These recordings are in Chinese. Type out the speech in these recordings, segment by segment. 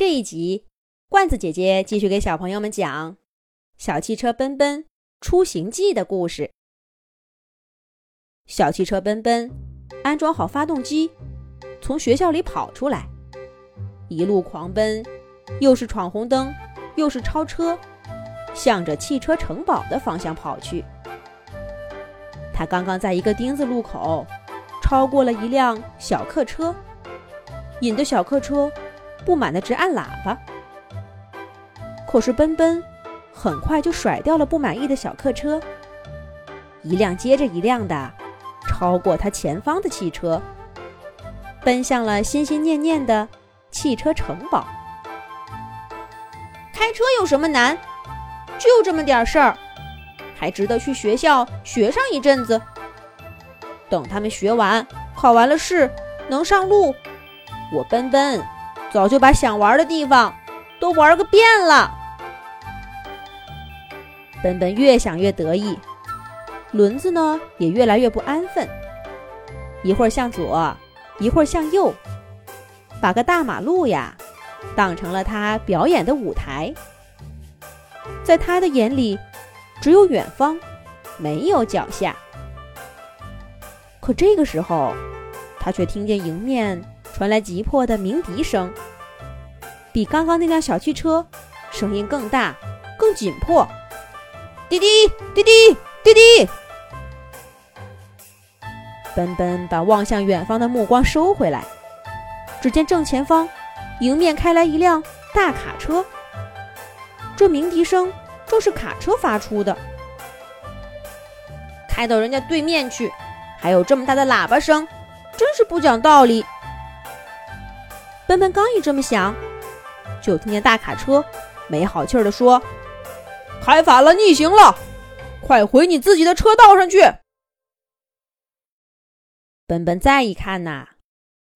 这一集，罐子姐姐继续给小朋友们讲《小汽车奔奔出行记》的故事。小汽车奔奔安装好发动机，从学校里跑出来，一路狂奔，又是闯红灯，又是超车，向着汽车城堡的方向跑去。他刚刚在一个丁字路口超过了一辆小客车，引得小客车。不满的直按喇叭，可是奔奔很快就甩掉了不满意的小客车，一辆接着一辆的超过他前方的汽车，奔向了心心念念的汽车城堡。开车有什么难？就这么点事儿，还值得去学校学上一阵子。等他们学完，考完了试，能上路，我奔奔。早就把想玩的地方都玩个遍了。奔奔越想越得意，轮子呢也越来越不安分，一会儿向左，一会儿向右，把个大马路呀当成了他表演的舞台。在他的眼里，只有远方，没有脚下。可这个时候，他却听见迎面。传来急迫的鸣笛声，比刚刚那辆小汽车声音更大、更紧迫。滴滴滴滴滴滴！奔奔把望向远方的目光收回来，只见正前方迎面开来一辆大卡车。这鸣笛声正是卡车发出的。开到人家对面去，还有这么大的喇叭声，真是不讲道理。笨笨刚一这么想，就听见大卡车没好气儿地说：“开反了，逆行了，快回你自己的车道上去！”笨笨再一看呐，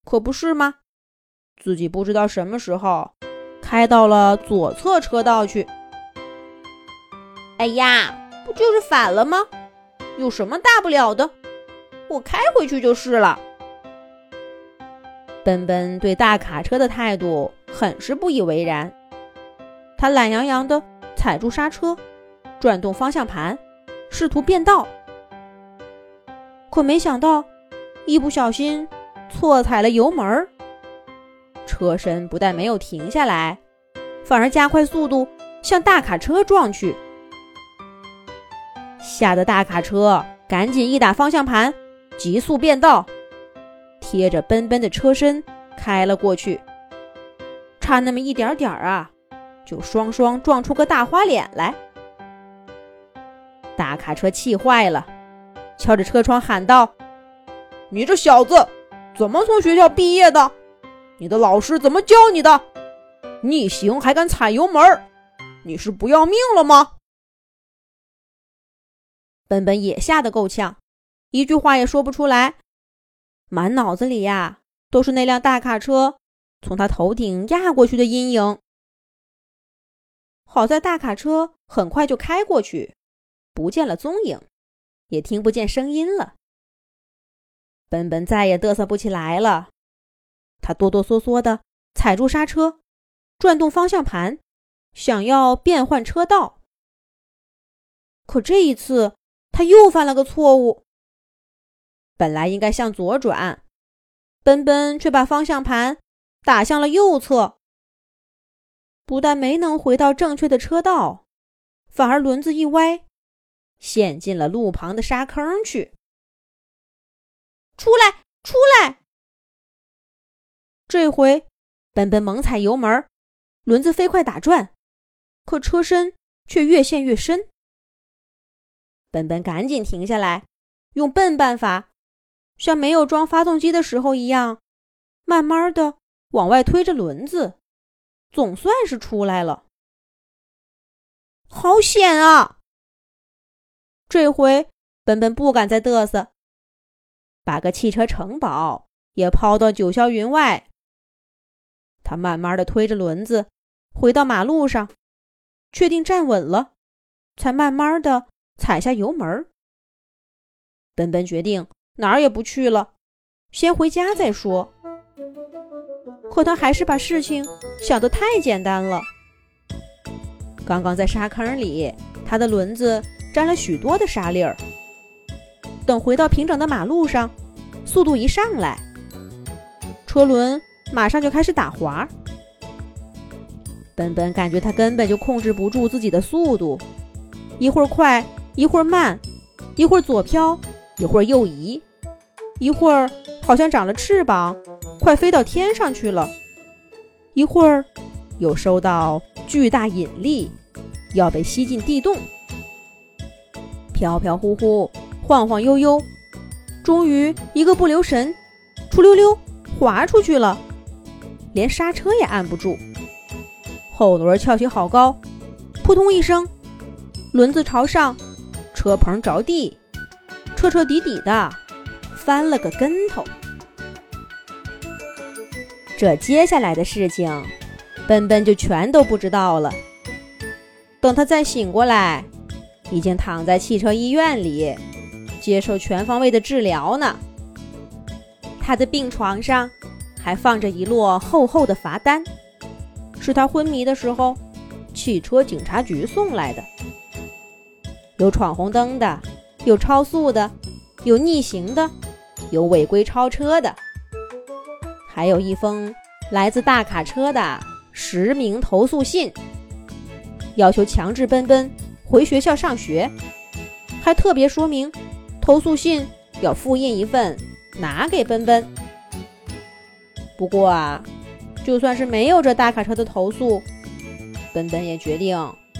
可不是吗？自己不知道什么时候开到了左侧车道去。哎呀，不就是反了吗？有什么大不了的？我开回去就是了。奔奔对大卡车的态度很是不以为然，他懒洋洋地踩住刹车，转动方向盘，试图变道。可没想到，一不小心错踩了油门，车身不但没有停下来，反而加快速度向大卡车撞去，吓得大卡车赶紧一打方向盘，急速变道。贴着奔奔的车身开了过去，差那么一点点儿啊，就双双撞出个大花脸来。大卡车气坏了，敲着车窗喊道：“你这小子，怎么从学校毕业的？你的老师怎么教你的？逆行还敢踩油门？你是不要命了吗？”奔奔也吓得够呛，一句话也说不出来。满脑子里呀，都是那辆大卡车从他头顶压过去的阴影。好在大卡车很快就开过去，不见了踪影，也听不见声音了。本本再也嘚瑟不起来了，他哆哆嗦嗦的踩住刹车，转动方向盘，想要变换车道。可这一次，他又犯了个错误。本来应该向左转，奔奔却把方向盘打向了右侧，不但没能回到正确的车道，反而轮子一歪，陷进了路旁的沙坑去。出来，出来！这回奔奔猛踩油门，轮子飞快打转，可车身却越陷越深。奔奔赶紧停下来，用笨办法。像没有装发动机的时候一样，慢慢的往外推着轮子，总算是出来了。好险啊！这回本本不敢再嘚瑟，把个汽车城堡也抛到九霄云外。他慢慢的推着轮子回到马路上，确定站稳了，才慢慢的踩下油门。本本决定。哪儿也不去了，先回家再说。可他还是把事情想得太简单了。刚刚在沙坑里，他的轮子沾了许多的沙粒儿。等回到平整的马路上，速度一上来，车轮马上就开始打滑。笨笨感觉他根本就控制不住自己的速度，一会儿快，一会儿慢，一会儿左飘，一会儿右移，一会儿好像长了翅膀，快飞到天上去了；一会儿又受到巨大引力，要被吸进地洞，飘飘忽忽，晃晃悠悠，终于一个不留神，出溜溜滑出去了，连刹车也按不住。后轮翘起好高，扑通一声，轮子朝上，车棚着地，彻彻底底的翻了个跟头。这接下来的事情，笨笨就全都不知道了。等他再醒过来，已经躺在汽车医院里，接受全方位的治疗呢。他的病床上还放着一摞厚厚的罚单。是他昏迷的时候，汽车警察局送来的。有闯红灯的，有超速的，有逆行的，有违规超车的，还有一封来自大卡车的实名投诉信，要求强制奔奔回学校上学，还特别说明投诉信要复印一份拿给奔奔。不过啊。就算是没有这大卡车的投诉，奔奔也决定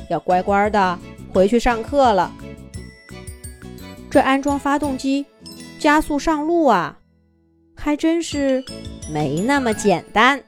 要乖乖的回去上课了。这安装发动机、加速上路啊，还真是没那么简单。